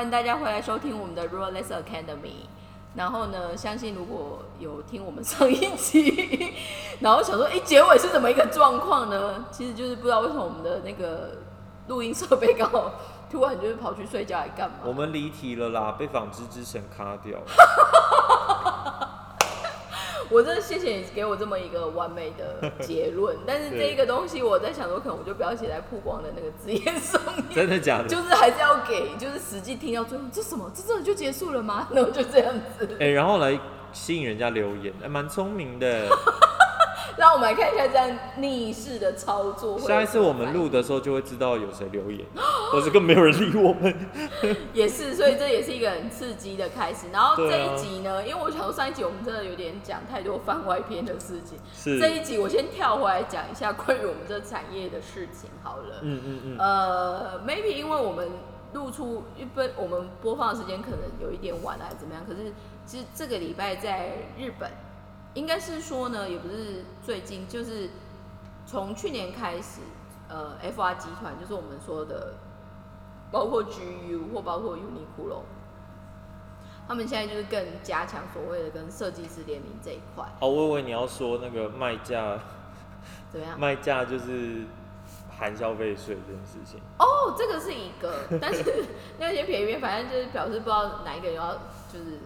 欢迎大家回来收听我们的 r o l e s Academy。然后呢，相信如果有听我们上一集，然后想说，哎，结尾是怎么一个状况呢？其实就是不知道为什么我们的那个录音设备刚好突然就是跑去睡觉来干嘛？我们离题了啦，被纺织之神卡掉。我真的谢谢你给我这么一个完美的结论，但是这一个东西我在想说，可能我就不要写在曝光的那个字眼上面。真的假的？就是还是要给，就是实际听到最后，这什么？这真的就结束了吗？然后就这样子。哎，然后来吸引人家留言，哎，蛮聪明的。让我们来看一下这样逆势的操作。下一次我们录的时候就会知道有谁留言，或者更没有人理我们。也是，所以这也是一个很刺激的开始。然后这一集呢，因为我想说上一集我们真的有点讲太多番外篇的事情，是这一集我先跳回来讲一下关于我们这产业的事情好了。嗯嗯嗯。呃，maybe 因为我们录出一般我们播放的时间可能有一点晚了，还是怎么样？可是其实这个礼拜在日本。应该是说呢，也不是最近，就是从去年开始，呃，FR 集团就是我们说的，包括 GU 或包括 Uniqlo，他们现在就是更加强所谓的跟设计师联名这一块。哦，我以为你要说那个卖价怎么样？卖价就是含消费税这件事情。哦，这个是一个，但是 那些便宜便反正就是表示不知道哪一个人要就是。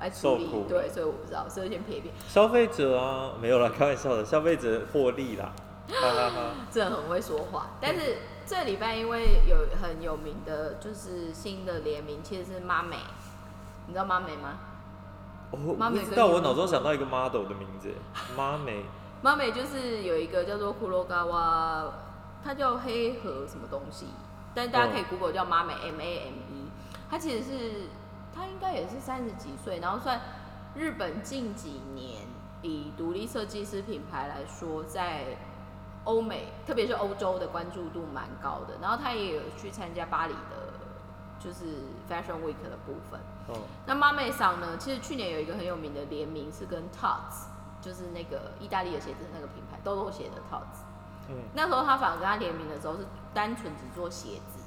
来处理对，所以我不知道，所以先撇一撇。消费者啊，没有了，开玩笑的，消费者获利啦，哈哈哈。这很会说话，但是这礼拜因为有很有名的，就是新的联名，其实是妈美，你知道妈美吗？哦，妈美知道，我脑中想到一个 model 的名字，妈美。妈美就是有一个叫做库洛嘎哇，它叫黑河什么东西，但大家可以 Google 叫妈美 M A M E，它其实是。他应该也是三十几岁，然后算日本近几年以独立设计师品牌来说，在欧美，特别是欧洲的关注度蛮高的。然后他也有去参加巴黎的，就是 Fashion Week 的部分。哦。那妈妹桑呢？其实去年有一个很有名的联名是跟 Tots，就是那个意大利的鞋子那个品牌，豆豆鞋的 Tots。嗯。那时候他反而跟他联名的时候是单纯只做鞋子，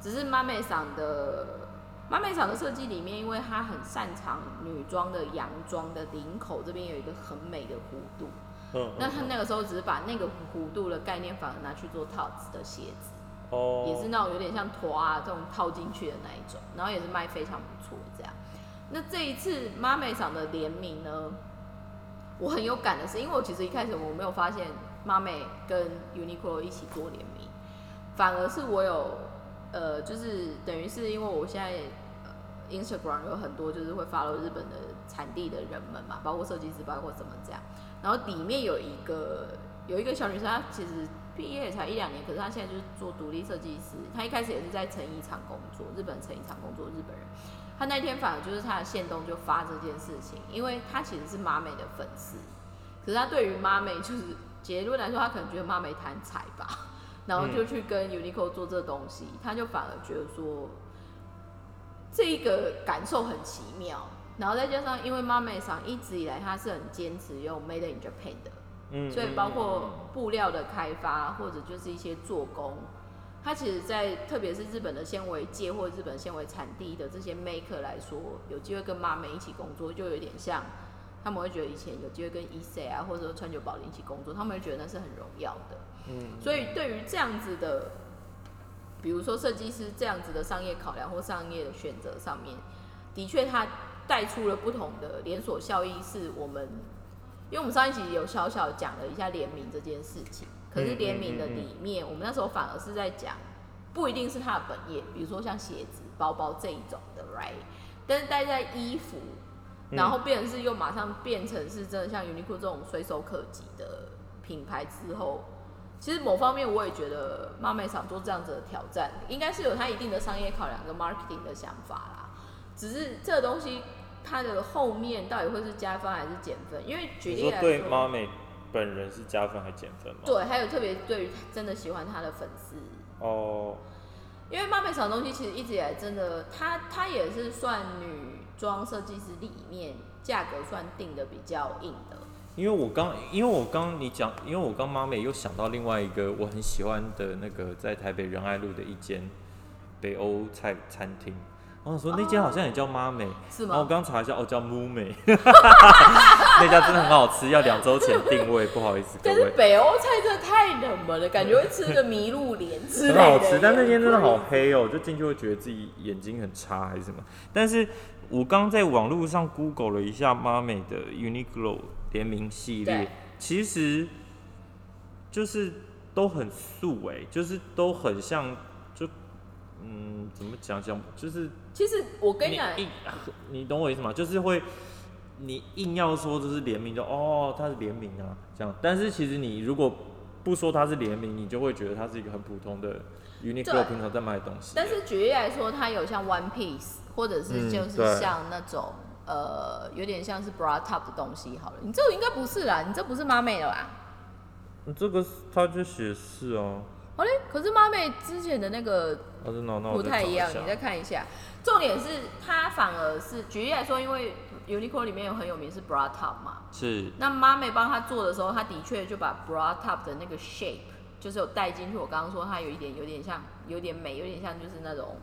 只是妈妹桑的。妈美厂的设计里面，因为它很擅长女装的洋装的领口这边有一个很美的弧度，嗯，那他那个时候只是把那个弧度的概念反而拿去做套子的鞋子，哦，也是那种有点像拖啊这种套进去的那一种，然后也是卖非常不错这样。那这一次妈美厂的联名呢，我很有感的是，因为我其实一开始我没有发现妈美跟 Uniqlo 一起做联名，反而是我有。呃，就是等于是因为我现在呃，Instagram 有很多就是会 follow 日本的产地的人们嘛，包括设计师，包括怎么这样。然后里面有一个有一个小女生，她其实毕业才一两年，可是她现在就是做独立设计师。她一开始也是在成衣厂工作，日本成衣厂工作，日本人。她那天反而就是她的线动就发这件事情，因为她其实是妈美的粉丝，可是她对于妈美就是结论来说，她可能觉得妈美贪财吧。然后就去跟 Uniqlo 做这东西，他就反而觉得说，这一个感受很奇妙。然后再加上，因为妈美厂一直以来他是很坚持用 Made in Japan 的，嗯，所以包括布料的开发或者就是一些做工，它其实，在特别是日本的纤维界或日本纤维产地的这些 maker 来说，有机会跟妈美一起工作，就有点像他们会觉得以前有机会跟 E C 啊，或者说川久保玲一起工作，他们会觉得那是很荣耀的。所以对于这样子的，比如说设计师这样子的商业考量或商业的选择上面，的确它带出了不同的连锁效益。是我们，因为我们上一集有小小讲了一下联名这件事情，可是联名的里面，我们那时候反而是在讲，不一定是它的本业，比如说像鞋子、包包这一种的，right？但是带在衣服，然后变成是又马上变成是真的像 Uniqlo 这种随手可及的品牌之后。其实某方面我也觉得妈妹想做这样子的挑战，应该是有它一定的商业考量跟 marketing 的想法啦。只是这个东西它的后面到底会是加分还是减分？因为举例来说，对妈妹本人是加分还是减分吗？对，还有特别对于真的喜欢她的粉丝哦。因为妈妹厂东西其实一直以来真的，它它也是算女装设计师里面价格算定的比较硬的。因为我刚，因为我刚你讲，因为我刚妈美又想到另外一个我很喜欢的那个在台北仁爱路的一间北欧菜餐厅，然我想说那间好像也叫妈美，是然后我吗？刚查一下，哦，叫木美，那家真的很好吃，要两周前定位，不好意思各但是位。北欧菜真的太冷门了，感觉会吃个麋鹿脸之类的。很好吃，但那天真的好黑哦、就进去会觉得自己眼睛很差还是什么。但是我刚在网络上 Google 了一下妈美的 Uniqlo 联名系列，其实就是都很素哎、就是都很像，就嗯怎么讲讲，就是其实我跟你讲，硬，你懂我意思吗？就是会。你硬要说这是联名，就哦，它是联名啊，这样。但是其实你如果不说它是联名，你就会觉得它是一个很普通的 Uniqlo 平常在卖的东西。但是举例来说，它有像 One Piece，或者是嗯就是像那种、呃，有点像是 bra top 的东西。好了，你这个应该不是啦，你这不是妈妹的吧？这个它就写是啊，好嘞，可是妈妹之前的那个不太一样，你再看一下。重点是它反而是举例来说，因为 Uniqlo 里面有很有名是 bra top 嘛，是那妈妹帮他做的时候，他的确就把 bra top 的那个 shape 就是有带进去。我刚刚说它有一点有点像，有点美，有点像就是那种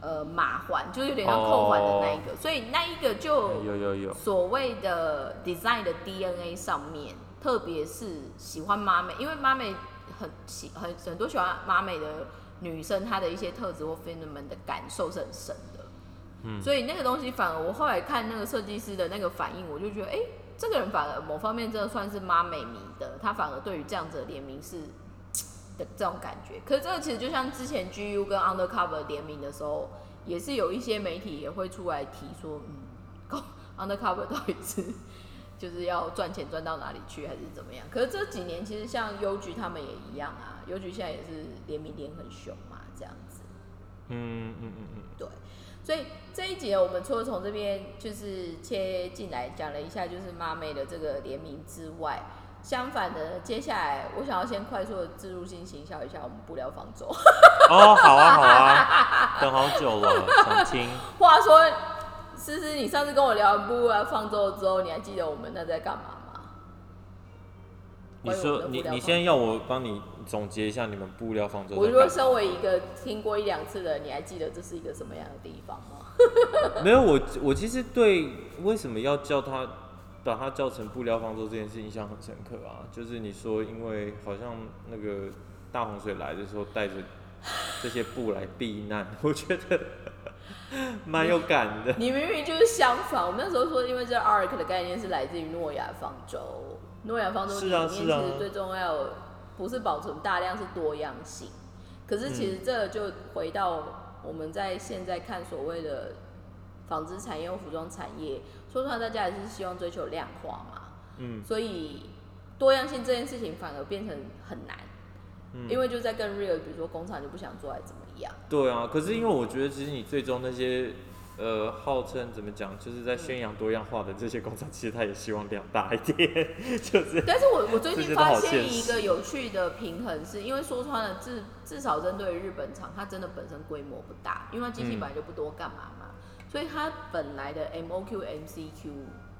呃马环，就是有点像扣环的那一个，所以那一个就有有有，所谓的 design 的 DNA 上面，特别是喜欢妈美，因为妈美很喜很很多喜欢妈美的女生，她的一些特质或 phenomenon 的感受是很深的。嗯。所以那个东西反而我后来看那个设计师的那个反应，我就觉得，哎、这个人反而某方面真的算是妈美迷的，他反而对于这样子的联名是的这种感觉。可是这个其实就像之前 GU 跟 Undercover 联名的时候，也是有一些媒体也会出来提说，嗯，Undercover 到底是就是要赚钱赚到哪里去，还是怎么样？可是这几年其实像邮局他们也一样啊，邮局现在也是联名联很凶嘛，这样子。嗯嗯嗯嗯，对，所以这一节我们除了从这边就是切进来讲了一下，就是妈妹的这个联名之外，相反的，接下来我想要先快速的自入性行销一下我们布料方舟。哦，好啊好啊，等好久了，想听。话说，思思，你上次跟我聊完布料方舟之后，你还记得我们那在干嘛吗？你说你你现在要我帮你总结一下你们布料方舟我干嘛？如果身为一个听过一两次的，你还记得这是一个什么样的地方吗？没有，我我其实对为什么要叫它把它叫成布料方舟这件事印象很深刻啊。就是你说，因为好像那个大洪水来的时候带着这些布来避难，我觉得蛮有感的。你明明就是相反。我们那时候说，因为这 arc 的概念是来自于诺亚方舟，诺亚方舟里是面其啊是啊实最重要不是保存大量，是多样性。可是其实嗯这就回到我们在现在看所谓的纺织产业或服装产业，说穿了大家还是希望追求量化嘛，嗯所以多样性这件事情反而变成很难，嗯，因为就在更 real，比如说工厂就不想做，还怎么样？对啊，可是因为我觉得，其实你最终那些呃号称怎么讲，就是在宣扬多样化的这些工厂，其实他也希望量大一点，就是但是我我最近发现一个有趣的平衡是，因为说穿了，至至少针对日本厂，它真的本身规模不大，因为它机器嗯本来就不多，干嘛嘛？所以它本来的 MOQ、MCQ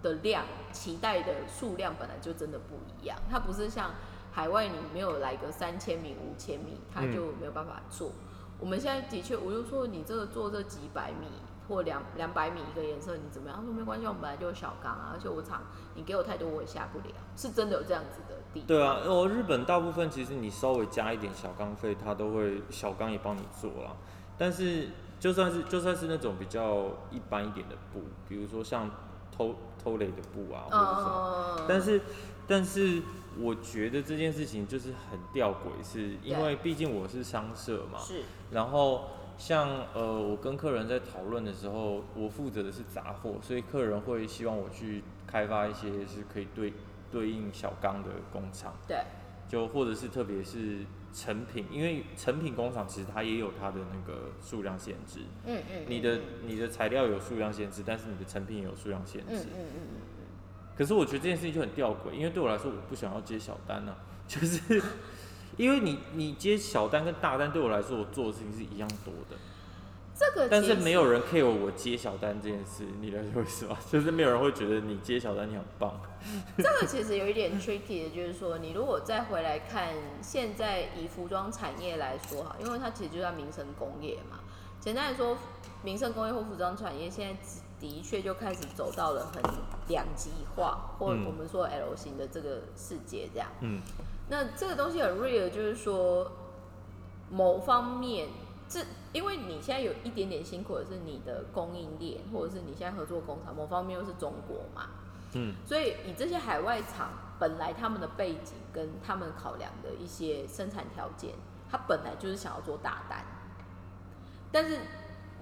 的量，期待的数量本来就真的不一样，它不是像海外你没有来个三千米、五千米，它就没有办法做。我们现在的确，我就说你这个做这几百米或两两百米一个颜色，你怎么样？他说没关系，我们本来就有小缸啊，而且我厂你给我太多我也下不了，是真的有这样子的地。对啊，我日本大部分其实你稍微加一点小缸费，它都会小缸也帮你做了。但是就算是就算是那种比较一般一点的布，比如说像偷偷雷的布啊，或者什么，嗯，但是但是我觉得这件事情就是很吊诡，是因为毕竟我是商社嘛，是。然后像呃，我跟客人在讨论的时候，我负责的是杂货，所以客人会希望我去开发一些是可以对对应小刚的工厂，对，就或者是特别是成品，因为成品工厂其实它也有它的那个数量限制，嗯嗯，你的嗯你的材料有数量限制，但是你的成品也有数量限制。嗯嗯嗯嗯可是我觉得这件事情就很吊诡，因为对我来说，我不想要接小单啊，就是 因为你你接小单跟大单对我来说，我做的事情是一样多的。这个但是没有人 care 我接小单这件事，你了解为什么？就是没有人会觉得你接小单你很棒。这个其实有一点 tricky 的，就是说你如果再回来看现在以服装产业来说哈，因为它其实就叫民生工业嘛。简单来说，民生工业或服装产业现在的确就开始走到了很两极化，或嗯我们说 L 型的这个世界这样。嗯那这个东西很 real，就是说某方面，这因为你现在有一点点辛苦的是你的供应链，或者是你现在合作工厂，某方面又是中国嘛，嗯所以以这些海外厂本来他们的背景跟他们考量的一些生产条件，他本来就是想要做大单，但是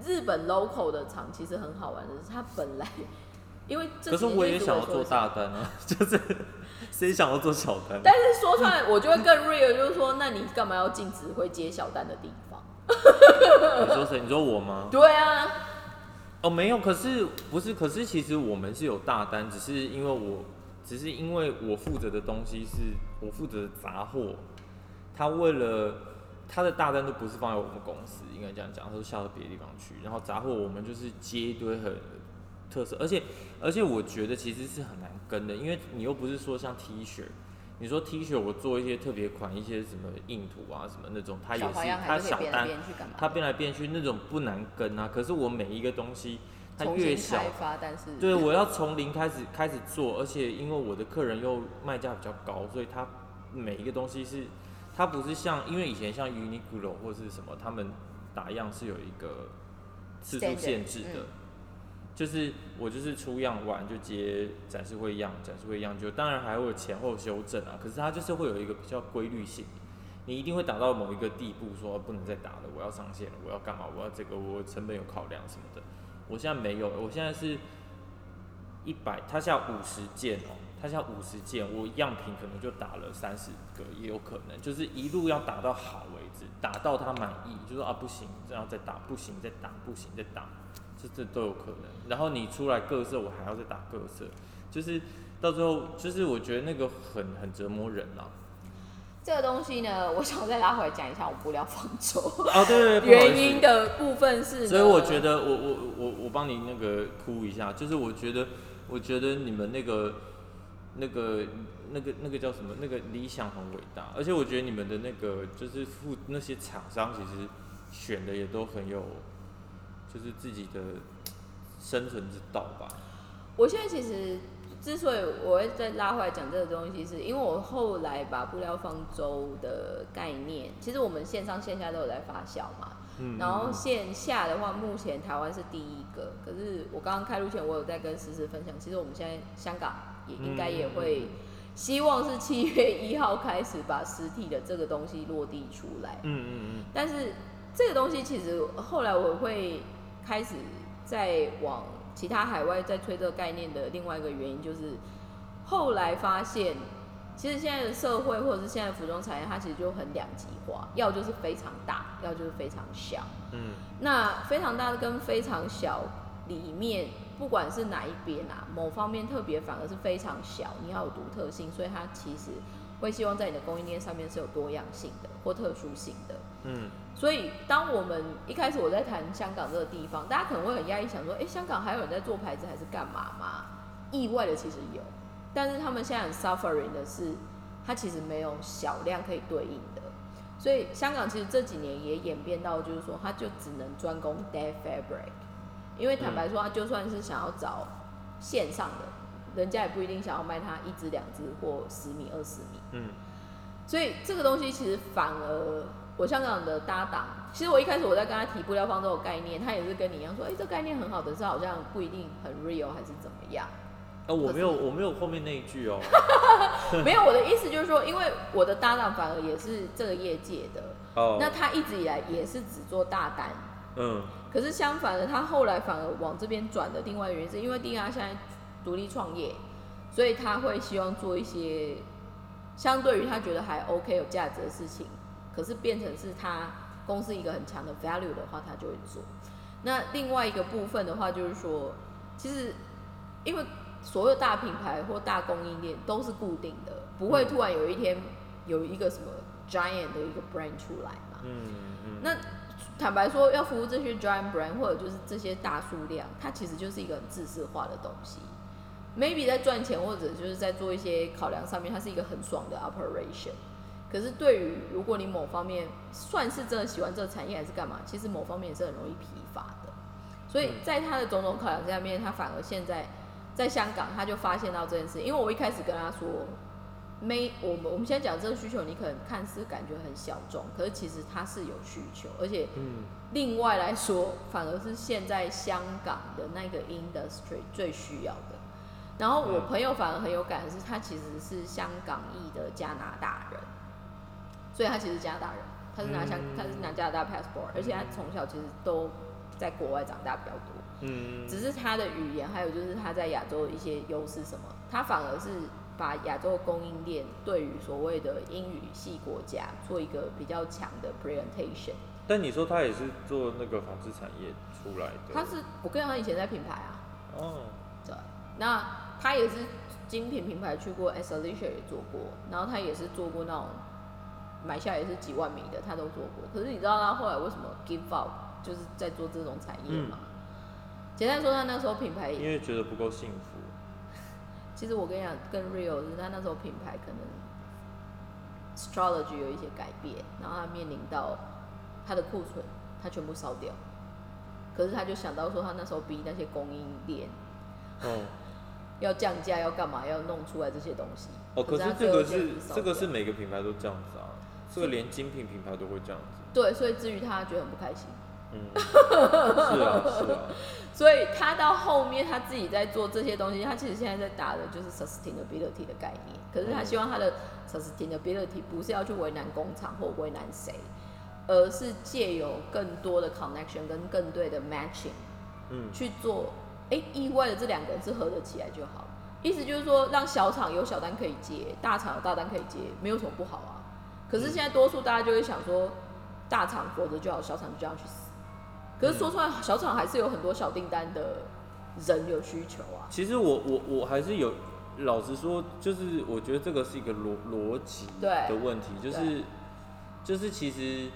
日本 local 的厂其实很好玩的是，他本来 因为这可是我也想要做大单啊，就是谁想要做小单？但是说出来，我就会更 real，就是说，那你干嘛要禁止会接小单的地方？你说谁？你说我吗？对啊，哦，没有，可是不是，可是其实我们是有大单，只是因为我，只是因为我负责的东西是我负责的杂货，他为了他的大单都不是放在我们公司，应该这样讲，他都下到别的地方去，然后杂货我们就是接一堆很特色，而且而且我觉得其实是很难跟的，因为你又不是说像 T 恤。你说 T 恤，我做一些特别款，一些什么印图啊，什么那种，它也是它小单？它变来变去那种不难跟啊。可是我每一个东西，它越小对我要从零开始开始做，而且因为我的客人又卖价比较高，所以它每一个东西是，它不是像因为以前像 Uniqlo 或是什么，他们打样是有一个次数限制的。嗯就是我就是出样完就接展示会样，展示会样就当然还会有前后修正啊，可是它就是会有一个比较规律性，你一定会达到某一个地步，说不能再打了，我要上线了，我要干嘛？我要这个，我成本有考量什么的。我现在没有，我现在是一百，他下五十件哦，他下五十件，我样品可能就打了三十个，也有可能，就是一路要打到好为止，打到他满意，就说啊不行，这样再打，不行再打，不行再打，这这都有可能。然后你出来各色，我还要再打各色，就是到最后，就是我觉得那个很很折磨人啦。这个东西呢，我想再拉回来讲一下我布料方舟哦，对对对，原因的部分是，所以我觉得我我我我帮你那个哭一下，就是我觉得我觉得你们那个那个那个那个叫什么那个理想很伟大，而且我觉得你们的那个就是付那些厂商其实选的也都很有，就是自己的生存之道吧。我现在其实之所以我会再拉回来讲这个东西，是因为我后来把布料方舟的概念，其实我们线上线下都有在发酵嘛。嗯，然后线下的话，目前台湾是第一个，可是我刚刚开录前，我有在跟思思分享，其实我们现在香港也应该也会，希望是七月一号开始把实体的这个东西落地出来。嗯嗯嗯但是这个东西其实后来我会开始在往其他海外在推这个概念的另外一个原因，就是后来发现，其实现在的社会或者是现在的服装产业，它其实就很两极化，要就是非常大，要就是非常小。嗯那非常大跟非常小里面，不管是哪一边啊，某方面特别反而是非常小，你要有独特性，所以它其实会希望在你的供应链上面是有多样性的或特殊性的。嗯所以，当我们一开始我在谈香港这个地方，大家可能会很压抑，想说，哎、香港还有人在做牌子还是干嘛吗？意外的其实有，但是他们现在很 suffering 的是，它其实没有小量可以对应的。所以香港其实这几年也演变到，就是说，它就只能专攻 dead fabric，因为坦白说，它就算是想要找线上的，人家也不一定想要卖它一只、两只或十米、二十米。嗯所以这个东西其实反而我香港的搭档，其实我一开始我在跟他提布料方舟的概念，他也是跟你一样说，哎、这概念很好，但是好像不一定很 real 还是怎么样。哦，我没有我没有后面那一句哦。没有，我的意思就是说，因为我的搭档反而也是这个业界的，哦，那他一直以来也是只做大单，嗯可是相反的，他后来反而往这边转的另外原因是因为 D R 现在独立创业，所以他会希望做一些相对于他觉得还 OK 有价值的事情，可是变成是他公司一个很强的 value 的话，他就会做。那另外一个部分的话，就是说，其实因为所有大品牌或大供应链都是固定的，不会突然有一天有一个什么 giant 的一个 brand 出来嘛。嗯嗯那坦白说，要服务这些 giant brand 或者就是这些大数量，它其实就是一个很自式化的东西。Maybe 在赚钱或者就是在做一些考量上面，它是一个很爽的 operation。可是对于如果你某方面算是真的喜欢这个产业还是干嘛，其实某方面也是很容易疲乏的。所以在他的种种考量下面，他反而现在在香港，他就发现到这件事。因为我一开始跟他说，没我们我们现在讲这个需求，你可能看似感觉很小众，可是其实它是有需求，而且另外来说，反而是现在香港的那个 industry 最需要的。然后我朋友反而很有感的是，他其实是香港裔的加拿大人，所以他其实加拿大人，他是拿香他是拿加拿大 passport，而且他从小其实都。在国外长大比较多，嗯，只是他的语言，还有就是他在亚洲的一些优势什么，他反而是把亚洲供应链对于所谓的英语系国家做一个比较强的 presentation。但你说他也是做那个纺织产业出来的？他是我跟他以前在品牌啊，哦，对，那他也是精品品牌去过 a s a l i c i a 也做过，然后他也是做过那种买下也是几万米的，他都做过。可是你知道他后来为什么 give up？就是在做这种产业吗。简单说，他那时候品牌因为觉得不够幸福。其实我跟你讲，更 Real 是他那时候品牌可能 Astrology 有一些改变，然后他面临到他的库存，他全部烧掉。可是他就想到说，他那时候逼那些供应链，哦，要降价，要干嘛，要弄出来这些东西。哦，可是这个是这个是每个品牌都这样子啊，这个连精品品牌都会这样子。对，所以至于他觉得很不开心。嗯，是啊，是啊。所以他到后面他自己在做这些东西，他其实现在在打的就是 sustainability 的概念。可是他希望他的 sustainability 不是要去为难工厂或为难谁，而是借有更多的 connection 跟更对的 matching，嗯，去做。哎，意外的这两个人是合得起来就好。意思就是说，让小厂有小单可以接，大厂有大单可以接，没有什么不好啊。可是现在多数大家就会想说，大厂活着就好，小厂就这样去死。可是说出来，小厂还是有很多小订单的人有需求啊。其实我我我还是有，老实说，就是我觉得这个是一个逻逻辑的问题，就是就是其实，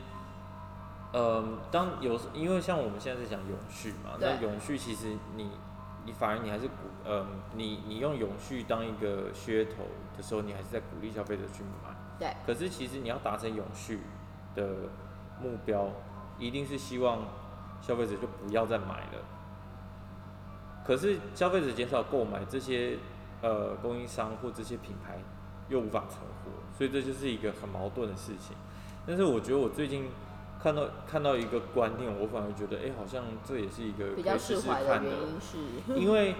嗯，当有因为像我们现在在讲永续嘛，那永续其实你你反而你还是鼓，嗯，你你用永续当一个噱头的时候，你还是在鼓励消费者去买。对。可是其实你要达成永续的目标，一定是希望。消费者就不要再买了，可是消费者减少购买，这些呃供应商或这些品牌又无法存活，所以这就是一个很矛盾的事情。但是我觉得我最近看到看到一个观念，我反而觉得，哎，好像这也是一个比较释怀的原因，是。因为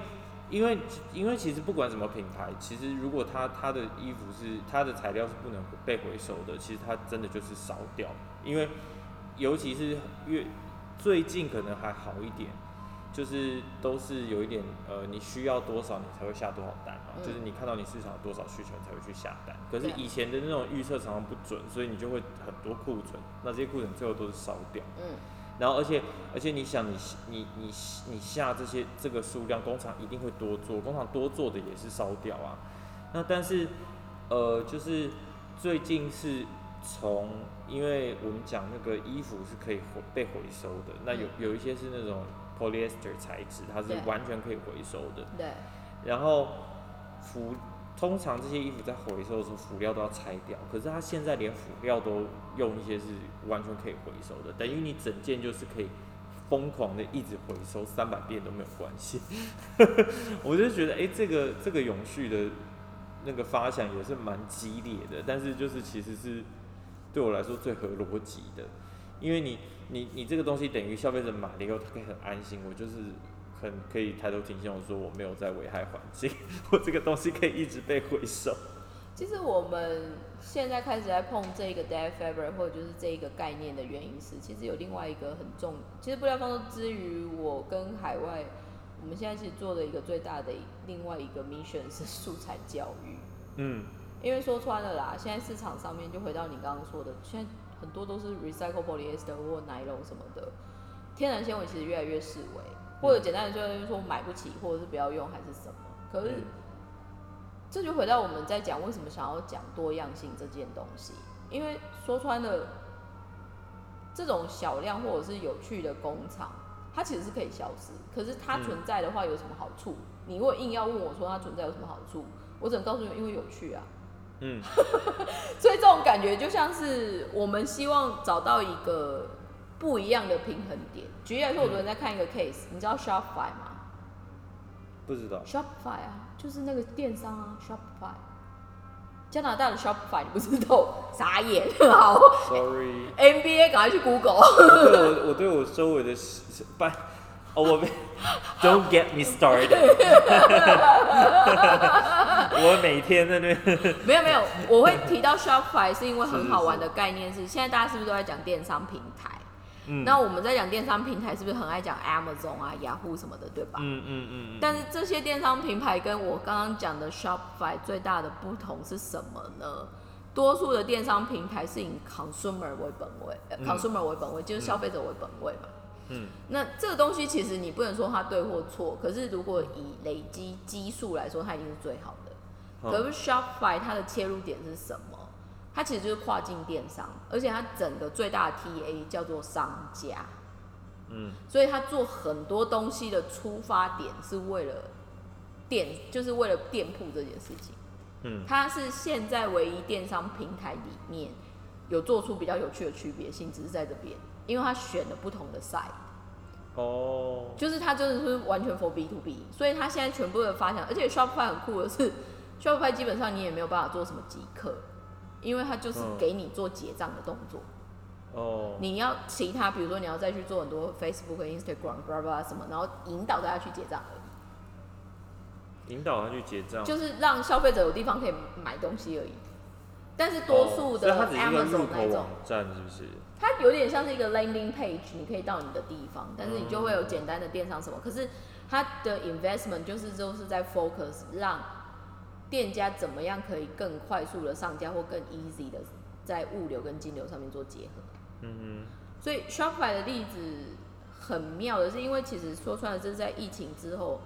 因为因为其实不管什么品牌，其实如果它它的衣服是它的材料是不能被回收的，其实它真的就是烧掉，因为尤其是越最近可能还好一点，就是都是有一点呃，你需要多少你才会下多少单嘛，就是你看到你市场多少需求才会去下单。可是以前的那种预测常常不准，所以你就会很多库存，那这些库存最后都是烧掉。嗯。然后而且而且你想你你你你下这些这个数量，工厂一定会多做，工厂多做的也是烧掉啊。那但是呃，就是最近是。从，因为我们讲那个衣服是可以回被回收的，那有有一些是那种 polyester 材质，它是完全可以回收的。对。然后，辅通常这些衣服在回收的时候，辅料都要拆掉，可是它现在连辅料都用一些是完全可以回收的，等于你整件就是可以疯狂的一直回收三百遍都没有关系。我就觉得，哎，这个这个永续的那个发想也是蛮激烈的，但是就是其实是。对我来说最合逻辑的，因为你你你这个东西等于消费者买了以后，他可以很安心，我就是很可以抬头挺胸，我说我没有在危害环境，我这个东西可以一直被回收。其实我们现在开始在碰这个 dead fabric 或者就是这一个概念的原因是，其实有另外一个很重，其实布料方舟之于我跟海外，我们现在其实做的一个最大的另外一个 mission 是素材教育。嗯。因为说穿了啦，现在市场上面就回到你刚刚说的，现在很多都是 recycle polyester 或 nylon 什么的，天然纤维其实越来越式微，或者简单的说就是说买不起，或者是不要用还是什么。可是这就回到我们在讲为什么想要讲多样性这件东西，因为说穿了，这种小量或者是有趣的工厂，它其实是可以消失，可是它存在的话有什么好处？你如果硬要问我说它存在有什么好处，我只能告诉你，因为有趣啊。嗯，所以这种感觉就像是我们希望找到一个不一样的平衡点。举例来说，我昨天在看一个 case，你知道 Shopify 吗不知道。？Shopify 啊，就是那个电商啊，Shopify。加拿大的 Shopify 你不知道，傻眼。好 Sorry，，NBA 赶快去 Google。我对我我对我周围的哦，我没 Don't get me started。我每天在那边没有没有，我会提到 Shopify 是因为很好玩的概念是，现在大家是不是都在讲电商平台？嗯那我们在讲电商平台，是不是很爱讲 Amazon 啊、雅虎什么的，对吧？嗯嗯嗯嗯，但是这些电商平台跟我刚刚讲的 Shopify 最大的不同是什么呢？多数的电商平台是以 consumer 为本位、consumer 为本位，就是消费者为本位嘛。嗯那这个东西其实你不能说它对或错，可是如果以累积基数来说，它一定是最好的。好可是 Shopify 它的切入点是什么？它其实就是跨境电商，而且它整个最大的 TA 叫做商家，嗯所以它做很多东西的出发点是为了店，就是为了店铺这件事情。嗯它是现在唯一电商平台里面有做出比较有趣的区别性，只是在这边，因为他选了不同的 site。哦，就是他真的是完全 for B to B，所以他现在全部的发想，而且 Shopify 很酷的是，Shopify 基本上你也没有办法做什么即刻，因为它就是嗯给你做结账的动作。哦，你要其他，比如说你要再去做很多 Facebook、Instagram、blah blah 什么，然后引导大家去结账而已，引导他去结账，就是让消费者有地方可以买东西而已。但是多数的 Amazon 那种网，站，是不是？它有点像是一个 landing page，你可以到你的地方，但是你就会有简单的电商什么。可是它的 investment 就是就是在 focus 让店家怎么样可以更快速的上架或更 easy 的在物流跟金流上面做结合。嗯所以 Shopify 的例子很妙的是，因为其实说穿了，这是在疫情之后，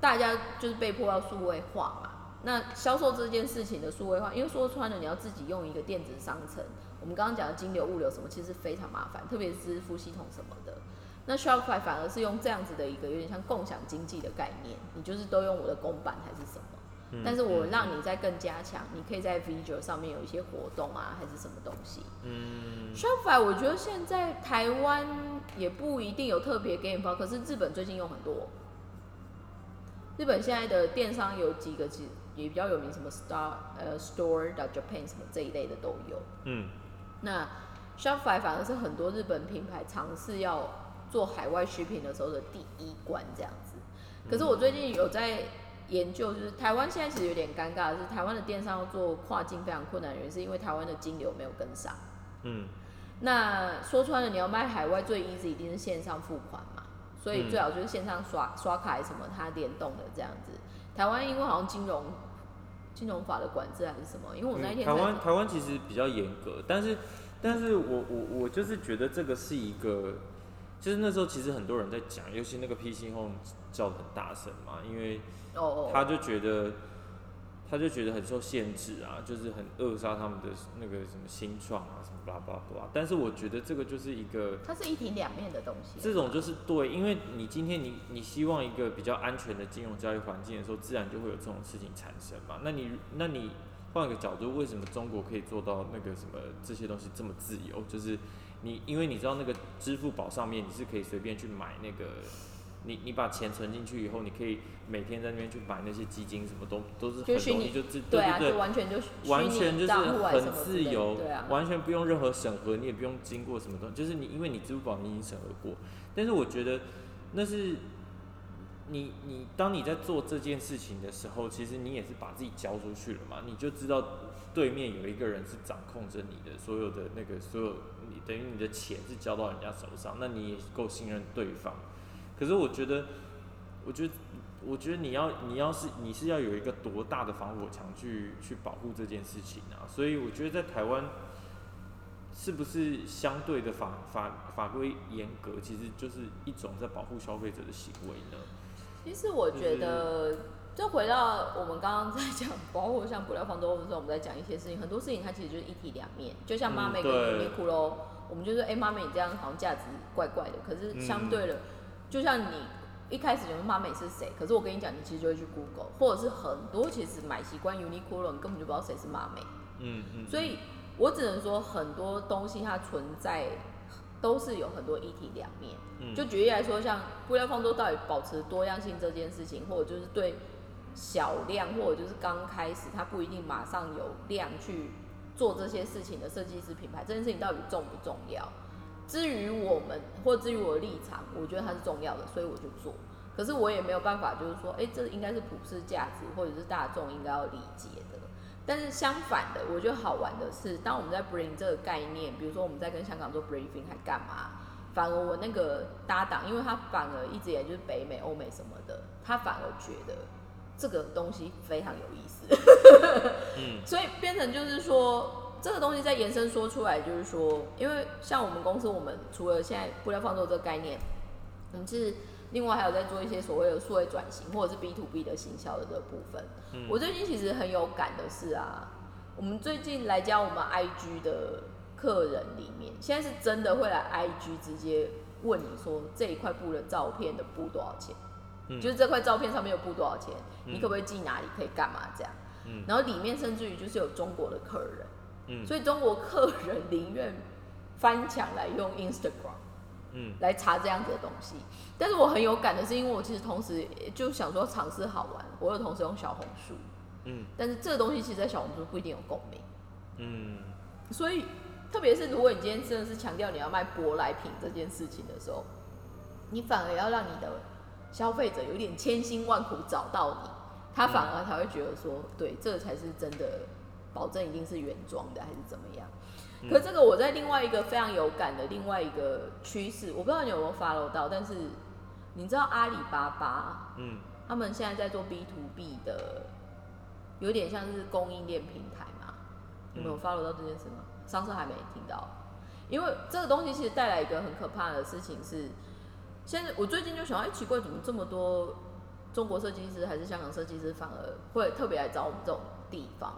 大家就是被迫要数位化嘛。那销售这件事情的数位化，因为说穿了，你要自己用一个电子商城，我们刚刚讲的金流、物流什么，其实非常麻烦，特别是支付系统什么的。那 Shopify 反而是用这样子的一个有点像共享经济的概念，你就是都用我的公版还是什么，嗯但是我让你在更加强，你可以在 Visual 上面有一些活动啊，还是什么东西。嗯 Shopify 我觉得现在台湾也不一定有特别给你包，可是日本最近用很多。日本现在的电商有几个其也比较有名，什么 Star 呃 Store Japan 什么这一类的都有。嗯那 Shopify 反而是很多日本品牌尝试要做海外 shipping 的时候的第一关这样子。可是我最近有在研究，就是台湾现在其实有点尴尬的是，台湾的电商要做跨境非常困难的原因，是因为台湾的金流没有跟上。嗯那说穿了，你要卖海外最 easy 一定是线上付款嘛，所以嗯最好就是线上刷刷卡什么，它联动的这样子。台湾因为好像金融金融法的管制还是什么，因为我那一天才台湾台湾其实比较严格，但是但是我我我就是觉得这个是一个，就是那时候其实很多人在讲，尤其那个 PC Home 叫的很大声嘛，因为哦哦，他就觉得他就觉得很受限制啊，就是很扼杀他们的那个什么新创啊，什么巴拉巴拉巴拉。但是我觉得这个就是一个它是一体两面的东西。这种就是对，因为你今天你你希望一个比较安全的金融交易环境的时候，自然就会有这种事情产生嘛。那你那你换个角度，为什么中国可以做到那个什么这些东西这么自由？就是你因为你知道那个支付宝上面你是可以随便去买那个。你你把钱存进去以后，你可以每天在那边去买那些基金，什么都都是很容易就自对啊，对就完全就是很自由，对啊，完全不用任何审核，你也不用经过什么东西，就是你因为你支付宝你已经审核过，但是我觉得那是你你当你在做这件事情的时候，其实你也是把自己交出去了嘛，你就知道对面有一个人是掌控着你的所有的那个所有，你等于你的钱是交到人家手上，那你也够信任对方。可是我觉得，我觉得。我觉得你要，你要是你是要有一个多大的防火墙去去保护这件事情啊？所以我觉得在台湾，是不是相对的法法法规严格，其实就是一种在保护消费者的行为呢？其实我觉得，就回到我们刚刚在讲，包括像布料方舟的时候，我们在讲一些事情，很多事情它其实就是一体两面。就像妈咪跟嗯对优衣库喽，我们就说，哎、妈咪你这样好像价值怪怪的。可是相对的，就像你一开始觉得妈美是谁，可是我跟你讲，你其实就会去 Google，或者是很多其实买习惯 Uniqlo，你根本就不知道谁是妈美。嗯嗯，所以我只能说，很多东西它存在都是有很多一体两面。嗯就举例来说，像布料方舟到底保持多样性这件事情，或者就是对小量，或者就是刚开始它不一定马上有量去做这些事情的设计师品牌，这件事情到底重不重要？至于我们，或至于我的立场，我觉得它是重要的，所以我就做。可是我也没有办法，就是说，哎、这应该是普世价值，或者是大众应该要理解的。但是相反的，我觉得好玩的是，当我们在 bring 这个概念，比如说我们在跟香港做 briefing 还干嘛，反而我那个搭档，因为他反而一直也就是北美、欧美什么的，他反而觉得这个东西非常有意思。嗯所以变成就是说，这个东西再延伸说出来，就是说，因为像我们公司，我们除了现在布料放售这个概念，我们是另外还有在做一些所谓的数位转型，或者是 B to B 的行销的这个部分。嗯。我最近其实很有感的是啊，我们最近来教我们 IG 的客人里面，现在是真的会来 IG 直接问你说这一块布的照片的布多少钱，嗯。就是这块照片上面有布多少钱，嗯你可不可以寄哪里，可以干嘛这样。嗯。然后里面甚至于就是有中国的客人，嗯。所以中国客人宁愿翻墙来用 Instagram 嗯。来查这样子的东西。但是我很有感的是，因为我其实同时就想说尝试好玩，我有同时用小红书，嗯。但是这个东西其实在小红书不一定有共鸣，嗯。所以特别是如果你今天真的是强调你要卖舶来品这件事情的时候，你反而要让你的消费者有点千辛万苦找到你，他反而才会觉得说，对，这个才是真的，保证一定是原装的还是怎么样。可这个我在另外一个非常有感的另外一个趋势，我不知道你有没有 follow 到，但是你知道阿里巴巴嗯他们现在在做 B to B 的，有点像是供应链平台嘛？你们有 follow 到这件事吗？上次还没听到，因为这个东西其实带来一个很可怕的事情是，现在我最近就想，哎、奇怪，怎么这么多中国设计师还是香港设计师反而会特别来找我们这种地方？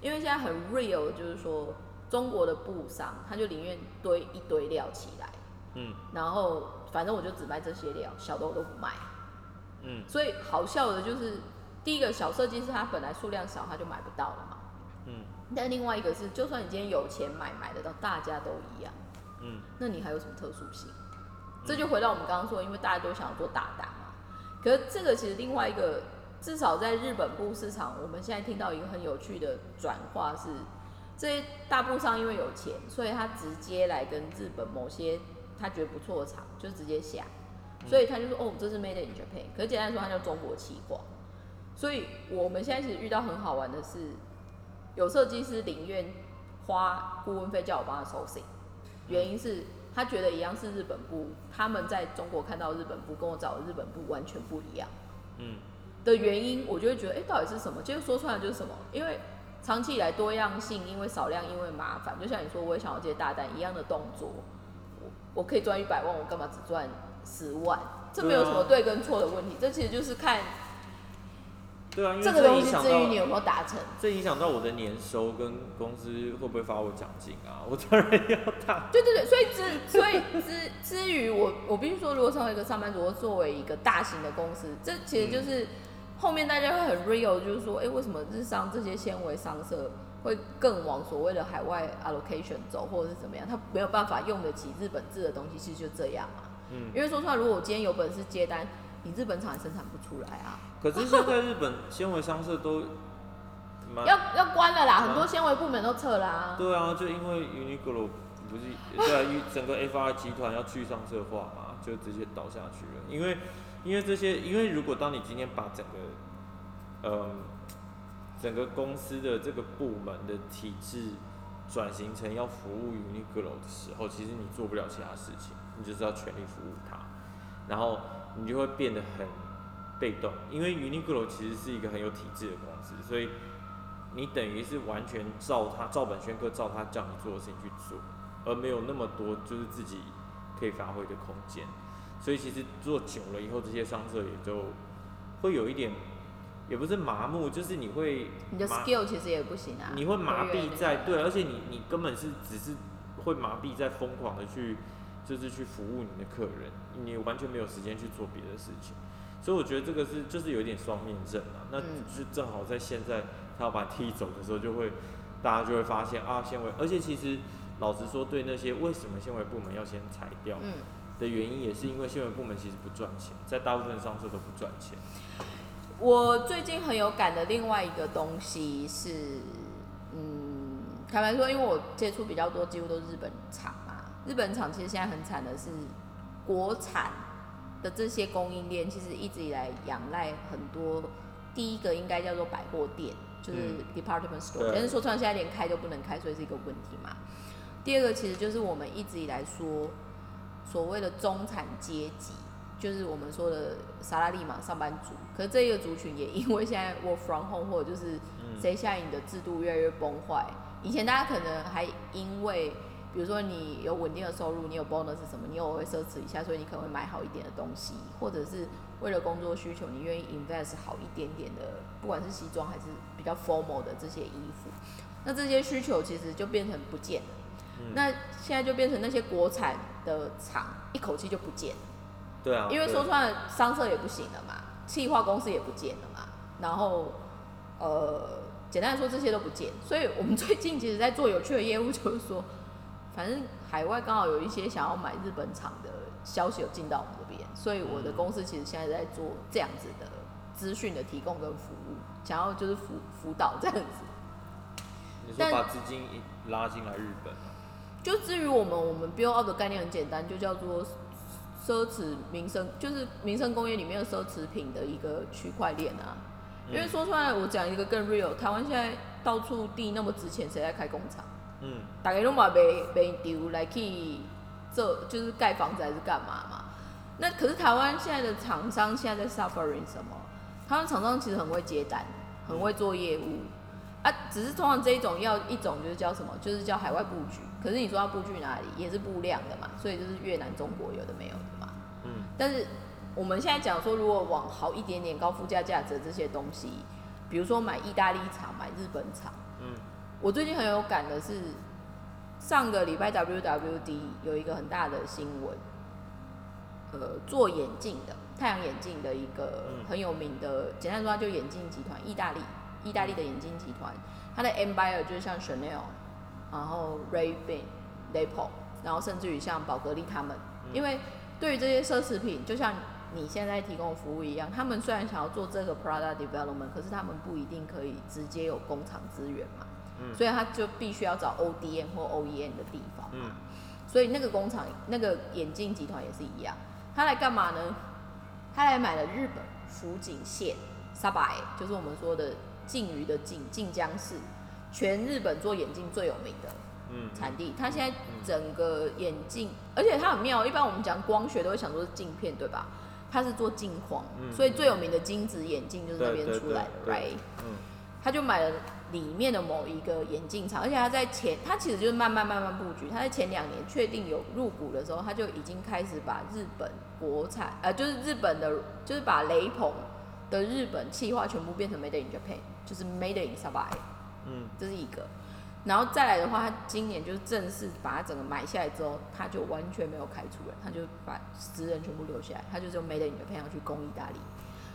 因为现在很 real，就是说中国的布商他就宁愿堆一堆料起来，嗯然后反正我就只卖这些料，小的我都不卖。嗯所以好笑的就是，第一个小设计师他本来数量少，他就买不到了嘛。嗯但另外一个是，就算你今天有钱买，买得到，大家都一样，嗯那你还有什么特殊性？这就回到我们刚刚说，因为大家都想要做大单嘛。可是这个其实另外一个，至少在日本布市场，我们现在听到一个很有趣的转化是，这些大布商因为有钱，所以他直接来跟日本某些他觉得不错的厂就直接下，所以他就说哦，这是 Made in Japan。可是简单来说，它叫中国企划。所以我们现在其实遇到很好玩的是，有设计师宁愿花顾问费叫我帮他收 C，原因是他觉得一样是日本布，他们在中国看到日本布跟我找的日本布完全不一样嗯的原因，我就会觉得，哎、到底是什么？结果说出来就是什么？因为长期以来多样性，因为少量，因为麻烦，就像你说，我也想要接大单一样的动作，我我可以赚一百万，我干嘛只赚十万？这没有什么对跟错的问题，这其实就是看对啊，因为这个东西至于你有没有达成。这影响到我的年收跟公司会不会发我奖金啊？我当然要打。对对对，所以之所以之之于我，我必须说，如果成为一个上班族，或作为一个大型的公司，这其实就是、后面大家会很 real，就是说，哎、为什么日商这些纤维商社会更往所谓的海外 allocation 走，或者是怎么样？他没有办法用得起日本制的东西，其实就这样嘛。嗯，因为说实话，如果我今天有本事接单，你日本厂也生产不出来啊，可是现在日本纤维商社都蛮 要要关了啦，嗯很多纤维部门都撤啦、对啊，就因为 Uniqlo 不是对啊，整个 FR 集团要去上社化嘛，就直接倒下去了。因为因为这些，因为如果当你今天把整个嗯整个公司的这个部门的体制转型成要服务 Uniqlo 的时候，其实你做不了其他事情，你就是要全力服务它，然后你就会变得很被动，因为 Uniqlo 其实是一个很有体制的公司，所以你等于是完全照他照本宣科，照他叫你做的事情去做，而没有那么多就是自己可以发挥的空间。所以其实做久了以后，这些商社也就会有一点，也不是麻木，就是你会你的麻 skill 其实也不行啊，你会麻痹在对，而且你你根本是只是会麻痹在疯狂的去就是去服务你的客人，你完全没有时间去做别的事情。所以我觉得这个是就是有点双面刃啊，那嗯。就是正好在现在他要把踢走的时候，就会大家就会发现啊，纤维，而且其实老实说，对那些为什么纤维部门要先裁掉嗯，的原因，也是因为新闻部门其实不赚钱，在大部分商社都不赚钱。我最近很有感的另外一个东西是，嗯，坦白说，因为我接触比较多，几乎都是日本厂嘛。日本厂其实现在很惨的是，国产的这些供应链其实一直以来仰赖很多。第一个应该叫做百货店，就是 department store，、对但是说穿了现在连开都不能开，所以是一个问题嘛。第二个其实就是我们一直以来说所谓的中产阶级，就是我们说的萨拉利嘛，上班族。可是这一个族群也因为现在 work from home 或者就是嗯谁下你的制度越来越崩坏。以前大家可能还因为，比如说你有稳定的收入，你有 bonus 什么，你偶尔会奢侈一下，所以你可能会买好一点的东西，或者是为了工作需求，你愿意 invest 好一点点的，不管是西装还是比较 formal 的这些衣服。那这些需求其实就变成不见了。嗯那现在就变成那些国产的厂一口气就不见了。对啊，因为说穿了，商社也不行了嘛，企划公司也不见了嘛，然后呃，简单来说这些都不见，所以我们最近其实在做有趣的业务，就是说，反正海外刚好有一些想要买日本厂的消息有进到我们这边，所以我的公司其实现在在做这样子的资讯的提供跟服务，想要就是辅辅导这样子。你说但把资金一拉进来日本啊，就至于我们，我们 build out 的概念很简单，就叫做奢侈民生，就是民生工业里面的奢侈品的一个区块链啊。因为说出来，我讲一个更 real，台湾现在到处地那么值钱，谁在开工厂？嗯，大家都嘛被被丢来去这就是盖房子还是干嘛嘛？那可是台湾现在的厂商现在在 suffering 什么？台湾厂商其实很会接单，很会做业务啊，只是通常这一种要一种就是叫什么，就是叫海外布局。可是你说要布局哪里，也是布量的嘛，所以就是越南、中国有的没有的嘛。嗯，但是我们现在讲说，如果往好一点点、高附加价值的这些东西，比如说买意大利厂、买日本厂，嗯，我最近很有感的是，上个礼拜 WWD 有一个很大的新闻，呃，做眼镜的太阳眼镜的一个嗯很有名的，简单说就眼镜集团，意大利意大利的眼镜集团，它的 buyer 就是像 Chanel，然后 Ray-Ban、Apple，然后甚至于像宝格丽他们，嗯。因为对于这些奢侈品，就像你现在提供的服务一样，他们虽然想要做这个 product development，可是他们不一定可以直接有工厂资源嘛，嗯。所以他就必须要找 ODM 或 OEM 的地方嘛。嗯。所以那个工厂，那个眼镜集团也是一样，他来干嘛呢？他来买了日本福井县 Sabai，就是我们说的靖鱼的靖靖江市，全日本做眼镜最有名的嗯，产地。它现在整个眼镜，而且它很妙。一般我们讲光学都会想说是镜片，对吧？它是做镜框，嗯所以最有名的金子眼镜就是那边出来的对，right？嗯他就买了里面的某一个眼镜厂，而且他在前，他其实就是慢慢慢慢布局。他在前两年确定有入股的时候，他就已经开始把日本国产，呃，就是日本的，就是把雷朋的日本企划全部变成 Made in Japan，就是 Made in Sabai。嗯这是一个。然后再来的话，他今年就是正式把它整个买下来之后，他就完全没有开除人，他就把职人全部留下来，他就是用 Made in Japan 要去攻意大利。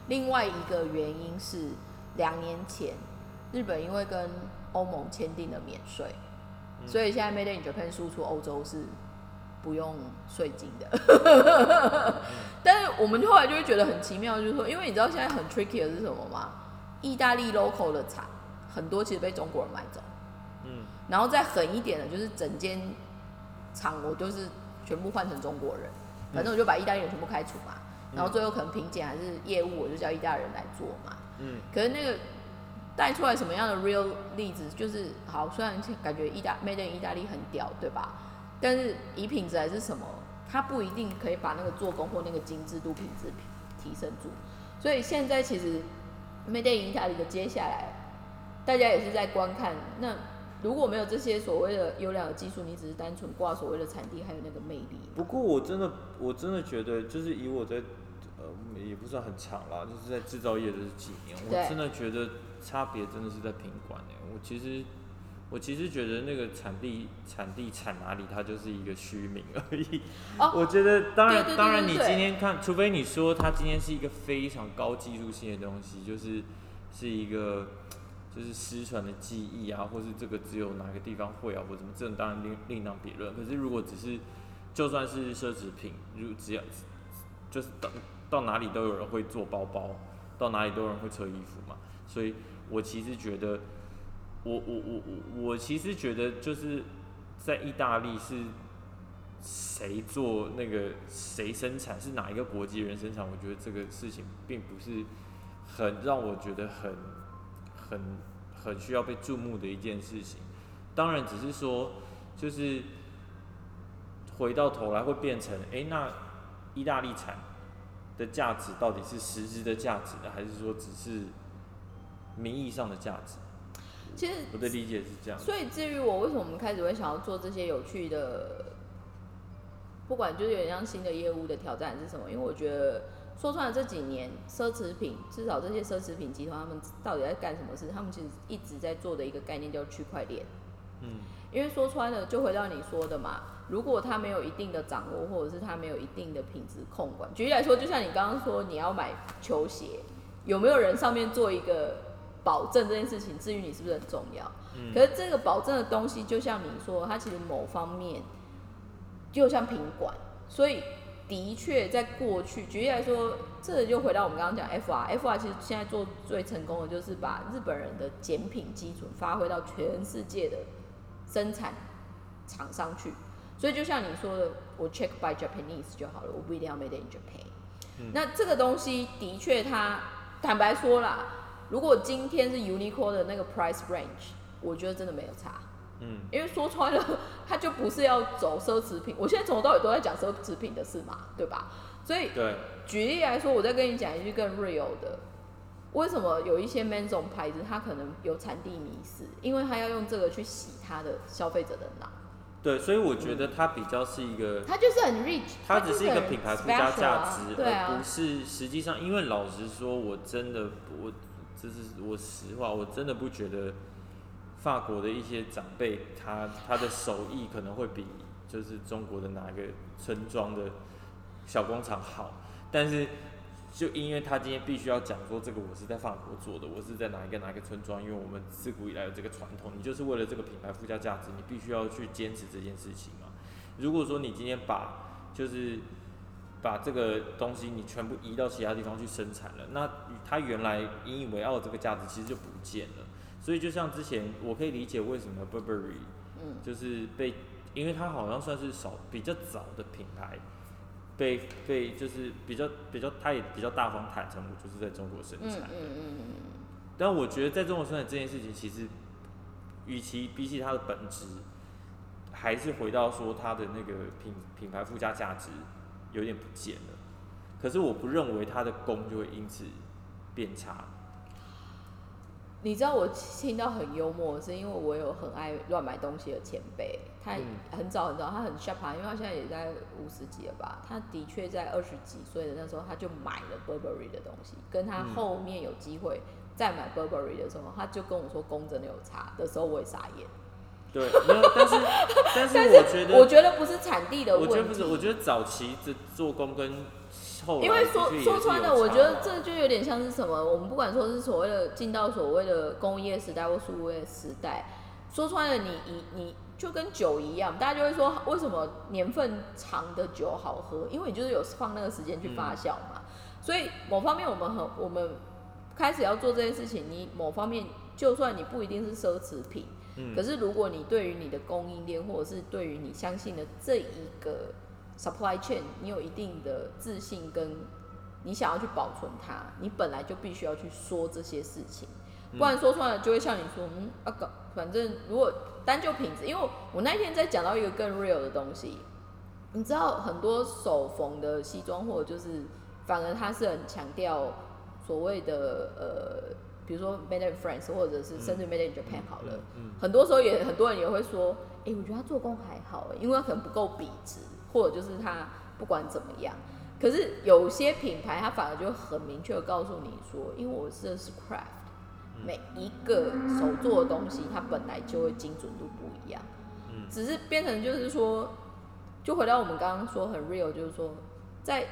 另外一个原因是两年前日本因为跟欧盟签订了免税，嗯所以现在 Made in Japan 输出欧洲是不用税金的。但是我们后来就会觉得很奇妙，就是说，因为你知道现在很 tricky 的是什么吗？意大利 local 的厂很多其实被中国人买走，嗯然后再狠一点的，就是整间厂我就是全部换成中国人，反正我就把意大利人全部开除嘛，然后最后可能品检还是业务，我就叫意大利人来做嘛。嗯可是那个带出来什么样的 real 例子，就是好，虽然感觉意大 made in 意大利很屌，对吧？但是以品质还是什么，它不一定可以把那个做工或那个精致度、品质提升住。所以现在其实 made in 的接下来，大家也是在观看。那如果没有这些所谓的优良的技术，你只是单纯挂所谓的产地，还有那个魅力。不过我真的，我真的觉得，就是以我在，呃，也不算很长啦，就是在制造业的这几年，我真的觉得差别真的是在品管诶、我其实，我其实觉得那个产地产地产哪里，它就是一个虚名而已。哦我觉得当然当然，你今天看，除非你说它今天是一个非常高技术性的东西，就是是一个就是失传的技艺啊，或是这个只有哪个地方会啊，或怎么，这种当然另另当别论。可是如果只是就算是奢侈品，如只要就是到到哪里都有人会做包包，到哪里都有人会扯衣服嘛，所以我其实觉得，我我我我我其实觉得就是在意大利是谁做那个谁生产是哪一个国际人生产，我觉得这个事情并不是很让我觉得很很很需要被注目的一件事情。当然，只是说就是回到头来会变成，哎，那意大利产的价值到底是实质的价值呢，还是说只是名义上的价值？其实我的理解是这样。所以至于我为什么我们开始会想要做这些有趣的，不管就是有点像新的业务的挑战是什么？因为我觉得说穿了这几年奢侈品，至少这些奢侈品集团他们到底在干什么事？他们其实一直在做的一个概念叫区块链。嗯，因为说穿了，就回到你说的嘛，如果他没有一定的掌握，或者是他没有一定的品质控管，举例来说，就像你刚刚说你要买球鞋，有没有人上面做一个保证这件事情，至于你是不是很重要？嗯可是这个保证的东西，就像你说，它其实某方面就像品管，所以的确在过去，举例来说，这就回到我们刚刚讲 FR，FR 其实现在做最成功的就是把日本人的检品基准发挥到全世界的生产厂商去。所以就像你说的，我 check by Japanese 就好了，我不一定要 made in Japan。嗯那这个东西的确，它坦白说啦，如果今天是 Uniqlo 的那个 price range，我觉得真的没有差。嗯因为说穿了，它就不是要走奢侈品。我现在从头到尾都在讲奢侈品的事嘛，对吧？所以对，举例来说，我再跟你讲一句更 real 的，为什么有一些 man 这种牌子，它可能有产地迷失，因为它要用这个去洗它的消费者的脑，对，所以我觉得它比较是一个，它就是很 rich，它只是一个品牌附加价啊值，而不，是实际上，因为老实说，我真的我这是我实话，我真的不觉得法国的一些长辈他他的手艺可能会比就是中国的哪个村庄的小工厂好，但是就因为他今天必须要讲说这个我是在法国做的，我是在哪一个哪一个村庄，因为我们自古以来有这个传统，你就是为了这个品牌附加价值，你必须要去坚持这件事情嘛。如果说你今天把就是把这个东西你全部移到其他地方去生产了，那它原来引以为傲的这个价值其实就不见了。所以就像之前我可以理解为什么 Burberry 嗯，就是被，因为它好像算是少比较早的品牌，被被就是比较比较，它也比较大方坦诚，我就是在中国生嗯产。嗯嗯嗯但我觉得在中国生产这件事情，其实与其比起它的本质，还是回到说它的那个品品牌附加价值有点不见了。可是我不认为他的功就会因此变差。你知道我听到很幽默，是因为我有很爱乱买东西的前辈，他嗯很早很早，他很 sharp 啊，因为他现在也在五十几了吧。他的确在二十几岁的那时候，他就买了 Burberry 的东西，跟他嗯后面有机会再买 Burberry 的时候，他就跟我说工真的有差的时候，我也傻眼。对，没有，但是但是我觉得，我觉得不是产地的问题，我觉得不是，我觉得早期的做工跟后来因为说的确也是说穿了，有我觉得这就有点像是什么，我们不管说是所谓的进到所谓的工业时代或数位时代，说穿了你，你你就跟酒一样，大家就会说为什么年份长的酒好喝，因为你就是有放那个时间去发酵嘛。所以某方面我们很我们开始要做这件事情，你某方面就算你不一定是奢侈品，嗯。可是如果你对于你的供应链，或者是对于你相信的这一个 supply chain，你有一定的自信，跟你想要去保存它，你本来就必须要去说这些事情，不然说出来就会像你说，嗯，啊搞，反正如果单就品质，因为我那天在讲到一个更 real 的东西，你知道很多手缝的西装，或者就是反而它是很强调所谓的呃，比如说 made in France，或者是甚至 made in Japan 好了。嗯很多时候也很多人也会说，哎、我觉得他做工还好，因为他可能不够笔直，或者就是他不管怎么样。可是有些品牌，它反而就很明确的告诉你说，因为我是的是 craft，每一个手做的东西，它本来就会精准度不一样。嗯只是变成就是说，就回到我们刚刚说很 real，就是说，在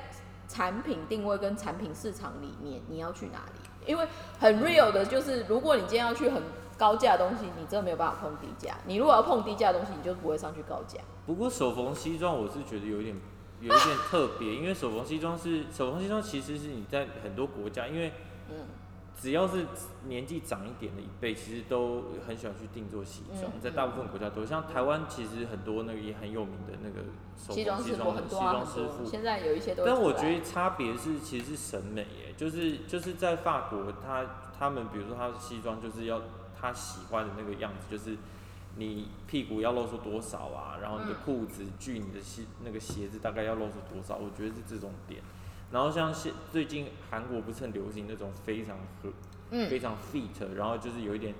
产品定位跟产品市场里面你要去哪里？因为很 real 的就是，如果你今天要去很高价的东西，你真的没有办法碰低价。你如果要碰低价的东西，你就不会上去高价。不过手缝西装我是觉得有一点有一点特别，因为手缝西装是手缝西装，其实是你在很多国家，因为嗯。只要是年纪长一点的一辈，其实都很喜欢去定做西装，在大部分国家都像台湾，其实很多那个也很有名的那个西装西装西装师傅。现在有一些都。但我觉得差别是，其实是审美耶，就是就是在法国，他他们比如说他的西装就是要他喜欢的那个样子，就是你屁股要露出多少啊，然后你的裤子距你的鞋那个鞋子大概要露出多少，我觉得是这种点。然后像现最近韩国不是很流行那种非常合，嗯，非常 fit，然后就是有一点，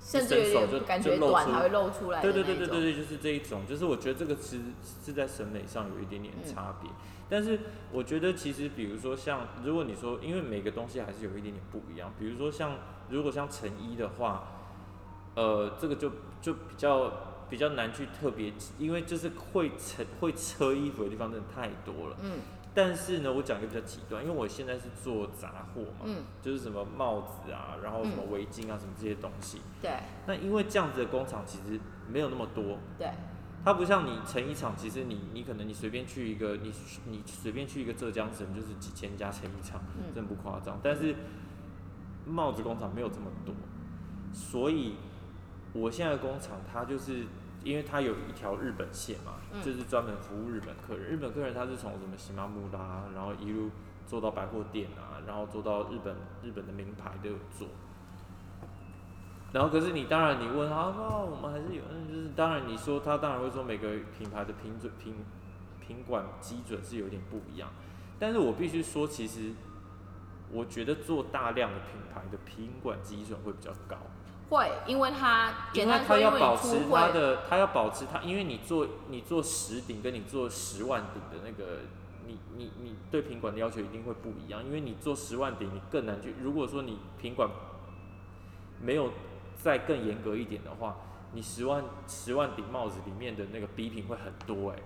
甚至有点感觉短还会露出来。对对对对对对，就是这一种，就是我觉得这个其实是在审美上有一点点差别。但是我觉得其实比如说像如果你说，因为每个东西还是有一点点不一样，比如说像如果像成衣的话，呃，这个就就比较比较难去特别，因为就是会成会车衣服的地方真的太多了。嗯。但是呢，我讲一个比较极端，因为我现在是做杂货嘛，嗯，就是什么帽子啊，然后什么围巾啊，什么这些东西。对。那因为这样子的工厂其实没有那么多。对。它不像你成衣厂，其实你你可能你随便去一个，你你随便去一个浙江省就是几千家成衣厂，真不夸张。但是帽子工厂没有这么多，所以我现在的工厂它就是。因为它有一条日本线嘛，就是专门服务日本客人。日本客人他是从什么喜马木拉，然后一路做到百货店啊，然后做到日本日本的名牌都有做。然后可是你当然你问他，哦，我们还是有，就是当然你说他当然会说每个品牌的品准品品管基准是有点不一样。但是我必须说，其实我觉得做大量的品牌的品管基准会比较高。会，因为他因为他要保持他的，他要保持他，因为你做你做十顶跟你做十万顶的那个，你你你对品管的要求一定会不一样，因为你做十万顶你更难去，如果说你品管没有再更严格一点的话，你十万十万顶帽子里面的那个 B 品会很多哎，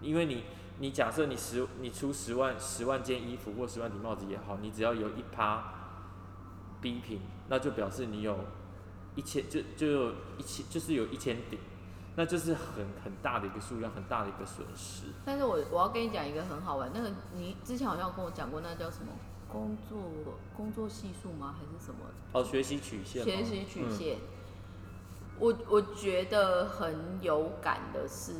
因为你你假设你十你出十万十万件衣服或十万顶帽子也好，你只要有一趴 B 品，那就表示你有。一千就就有一千，就是有一千顶，那就是很很大的一个数量，很大的一个损失。但是我我要跟你讲一个很好玩，那个你之前好像跟我讲过，那叫什么工作工作系数吗？还是什么？哦，学习曲线。学习曲线。我我觉得很有感的是，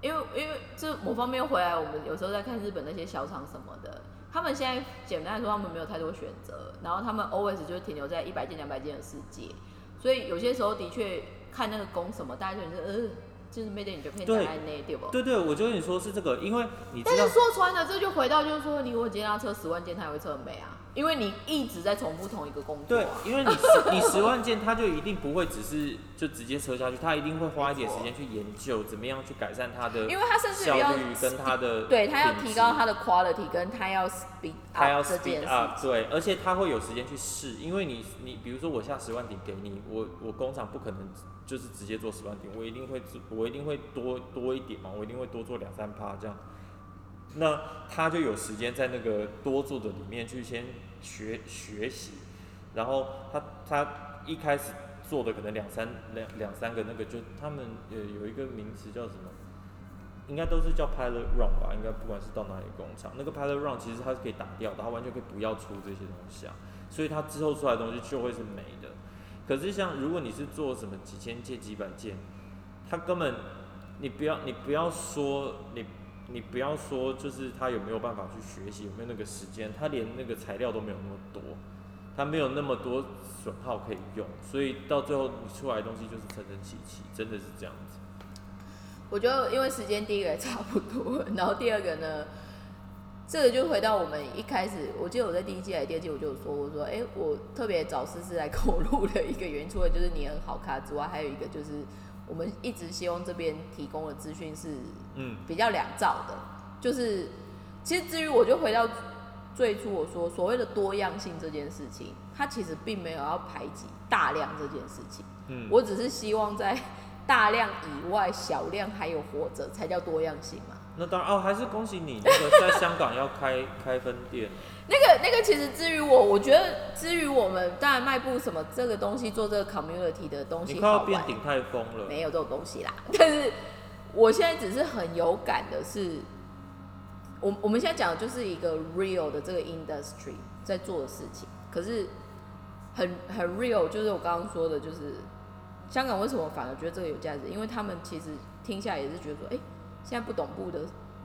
因为因为这某方面回来，我们有时候在看日本那些小厂什么的。他们现在简单来说，他们没有太多选择，然后他们 always 就是停留在一百件、两百件的世界，所以有些时候的确看那个工什么，大家觉得呃，就是 made in Japan 在内，对不？对对，我就跟你说是这个，因为你但是说穿了，这就回到就是说，你如果今天要测十万件，它也会测很美啊。因为你一直在重复同一个工作，对，因为你十 你十万件，他就一定不会只是就直接车下去，他一定会花一点时间去研究怎么样去改善他的，因为他甚至要跟他的，对他要提高他的 quality，跟他要 speed，他要 speed up，对，而且他会有时间去试，因为你你比如说我下十万顶给你，我我工厂不可能就是直接做十万顶，我一定会我一定会多多一点嘛，我一定会多做两三趴这样，那他就有时间在那个多做的里面去先。学学习，然后他他一开始做的可能两三两两三个那个就他们有有一个名词叫什么，应该都是叫 pilot run 吧，应该不管是到哪里工厂，那个 pilot run 其实它是可以打掉的，它完全可以不要出这些东西啊，所以它之后出来的东西就会是没的。可是像如果你是做什么几千件几百件，它根本你不要你不要说你。你不要说，就是他有没有办法去学习，有没有那个时间，他连那个材料都没有那么多，他没有那么多损耗可以用，所以到最后你出来的东西就是层层齐齐，真的是这样子。我觉得因为时间第一个也差不多，然后第二个呢，这个就回到我们一开始，我记得我在第一季还是第二季我就说，我说，哎，我特别找思思来 跟我录的一个原因，除了就是你很好看之外，还有一个就是。我们一直希望这边提供的资讯是，嗯，比较两造的，就是，其实至于我就回到最初我说所谓的多样性这件事情，它其实并没有要排挤大量这件事情，嗯，我只是希望在大量以外小量还有活着才叫多样性嘛，那当然哦，还是恭喜你那个在香港要开开分店。那个那个其实至于我，我觉得至于我们当然迈步什么这个东西做这个 community 的东西，你快要变顶泰丰了。没有这种东西啦，但是我现在只是很有感的是，我我们现在讲的就是一个 real 的这个 industry 在做的事情，可是很很 real，就是我刚刚说的，就是香港为什么反而觉得这个有价值？因为他们其实听下来也是觉得说，哎、现在不懂布的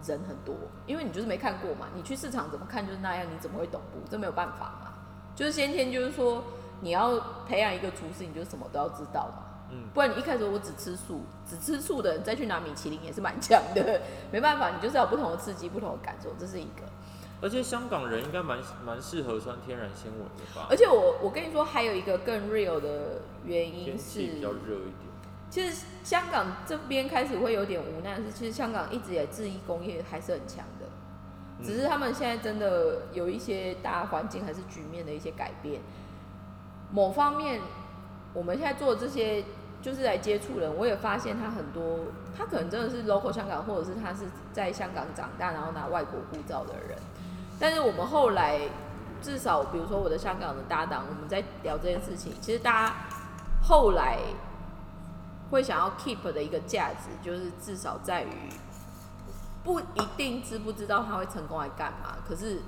人很多，因为你就是没看过嘛，你去市场怎么看就是那样，你怎么会懂布？这没有办法嘛，就是先天就是说你要培养一个厨师，你就什么都要知道嘛。嗯，不然你一开始我只吃素，只吃素的人再去拿米其林也是蛮强的，没办法，你就是要有不同的刺激、不同的感受，这是一个。而且香港人应该蛮蛮适合穿天然纤维的吧而？且我我跟你说，还有一个更 real 的原因天气比较，热一点。其实香港这边开始会有点无奈是，其实香港一直以来制衣工业还是很强的，嗯只是他们现在真的有一些大环境还是局面的一些改变。某方面，我们现在做的这些就是来接触人，我也发现他很多，他可能真的是 local 香港，或者是他是在香港长大，然后拿外国护照的人。但是我们后来，至少比如说我的香港的搭档，我们在聊这件事情，其实大家后来会想要 keep 的一个价值，就是至少在于不一定知不知道他会成功来干嘛，可是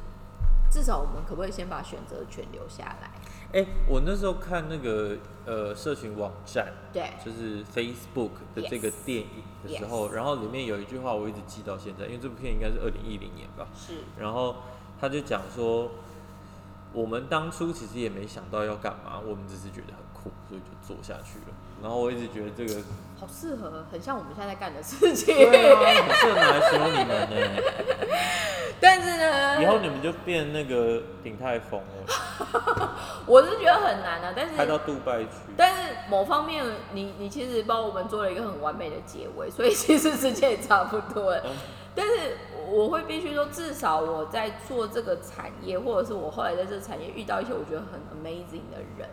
至少我们可不可以先把选择权留下来？哎、我那时候看那个呃社群网站，对，就是 Facebook 的这个电影的时候然后里面有一句话我一直记到现在，因为这部片应该是二零一零年吧。是然后他就讲说，我们当初其实也没想到要干嘛，我们只是觉得很酷，所以就做下去了。然后我一直觉得这个，好适合，很像我们现在在干的事情。对啊，很适合拿来形容你们呢。但是呢，以后你们就变那个鼎泰丰了，我是觉得很难啊。但是开到杜拜去。但是某方面，你你其实帮我们做了一个很完美的结尾，所以其实时间也差不多了。嗯但是我会必须说，至少我在做这个产业，或者是我后来在这个产业遇到一些我觉得很 amazing 的人，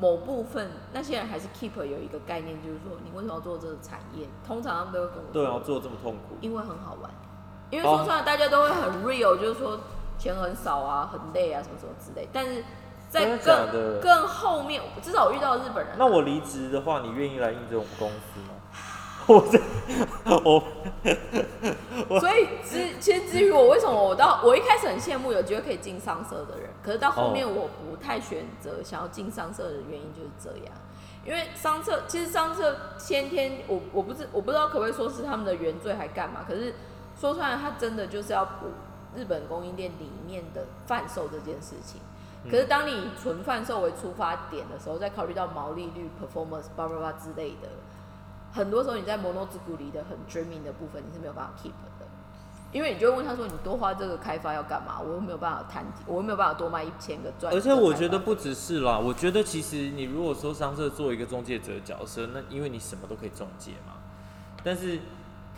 某部分那些人还是 keep 有一个概念，就是说你为什么要做这个产业？通常他们都会跟我对啊，说，做这么痛苦。因为很好玩。因为说出来大家都会很 real，就是说钱很少啊，很累啊，什么什么之类。但是在更更后面，至少我遇到的日本人啊，那我离职的话，你愿意来应征我们公司吗？我这我所以至其实至于我为什么我到我一开始很羡慕有机会可以进商社的人，可是到后面哦我不太选择想要进商社的原因就是这样，因为商社其实商社先天我我不知我不知道可不可以说是他们的原罪还干嘛，可是说出来他真的就是要补日本供应链里面的贩售这件事情。可是当你以纯贩售为出发点的时候，再考虑到毛利率、performance、叭叭叭之类的，很多时候你在摩诺之谷里的很 dreaming 的部分，你是没有办法 keep 的，因为你就会问他说，你多花这个开发要干嘛？我又没有办法谈，我又没有办法多卖一千个钻。而且我觉得不只是啦，我觉得其实你如果说商社做一个中介者的角色，那因为你什么都可以中介嘛，但是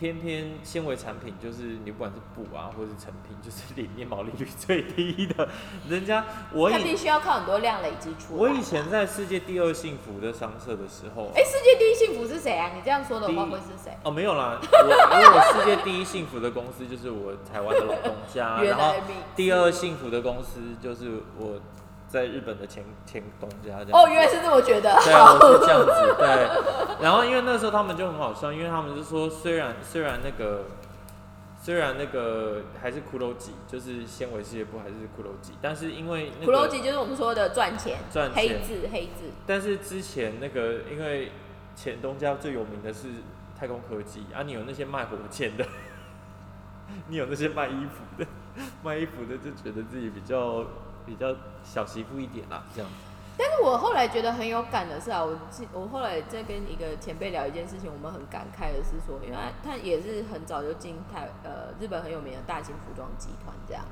偏偏纤维产品就是你不管是布啊或是成品，就是里面毛利率最低的，人家我以他必须要靠很多量累积出来。我以前在世界第二幸福的商社的时候，哎、世界第一幸福是谁啊？你这样说的话会是谁？哦，没有啦，我因为我世界第一幸福的公司就是我台湾的老东家，然后第二幸福的公司就是我在日本的前前东家这样。哦，原来是这么觉得。对啊，我是这样子，对。然后因为那时候他们就很好笑，因为他们就说，虽然虽然那个虽然那个还是骷髅级，就是纤维事业部还是骷髅级，但是因为那骷髅个，级就是我们说的赚钱，赚钱黑字黑字。但是之前那个因为前东家最有名的是太空科技啊，你有那些卖火箭的，你有那些卖衣服的，卖衣服的就觉得自己比较比较小媳妇一点啦，这样子。但是我后来觉得很有感的是啊，我记我后来在跟一个前辈聊一件事情，我们很感慨的是说，因为他他也是很早就进台呃日本很有名的大型服装集团这样。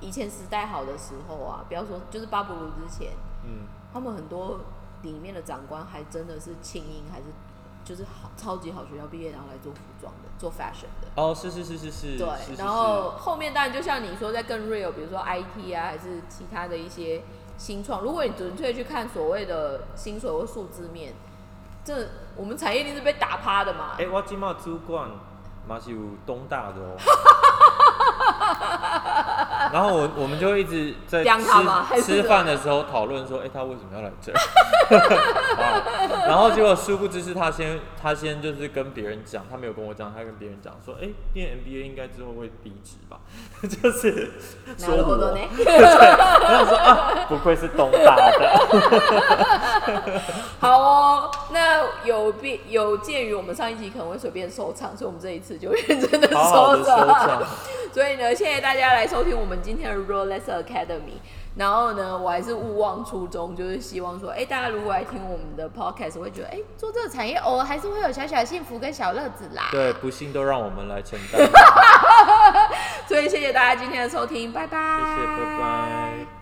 以前时代好的时候啊，不要说就是巴布鲁之前，嗯，他们很多里面的长官还真的是清音，还是就是好超级好学校毕业，然后来做服装的，做 fashion 的。哦，是是是是是，对，是是然后后面当然就像你说，在更 real，比如说 IT 啊，还是其他的一些新创。如果你纯粹去看所谓的薪水或数字面，这我们产业一定是被打趴的嘛。哎、我今嘛主管，马西武东大的哦。然后我我们就一直在吃吃饭的时候讨论说，哎、他为什么要来这儿？好然后结果殊不知是他先他先就是跟别人讲，他没有跟我讲，他跟别人讲说，哎、念 MBA 应该之后会离职吧？就是说我，なるほどね。然后我说啊，不愧是东大的，好哦，那有变有鉴于我们上一集可能会随便收场，所以我们这一次就认真的好好的收场。场。所以呢，谢谢大家来收听我们今天的 Rolex Academy。 然后呢，我还是勿忘初衷，就是希望说，哎，大家如果来听我们的 podcast，会觉得，哎，做这个产业偶尔还是会有小小的幸福跟小乐子啦。对，不幸都让我们来承担。所以谢谢大家今天的收听，拜拜。谢谢，拜拜。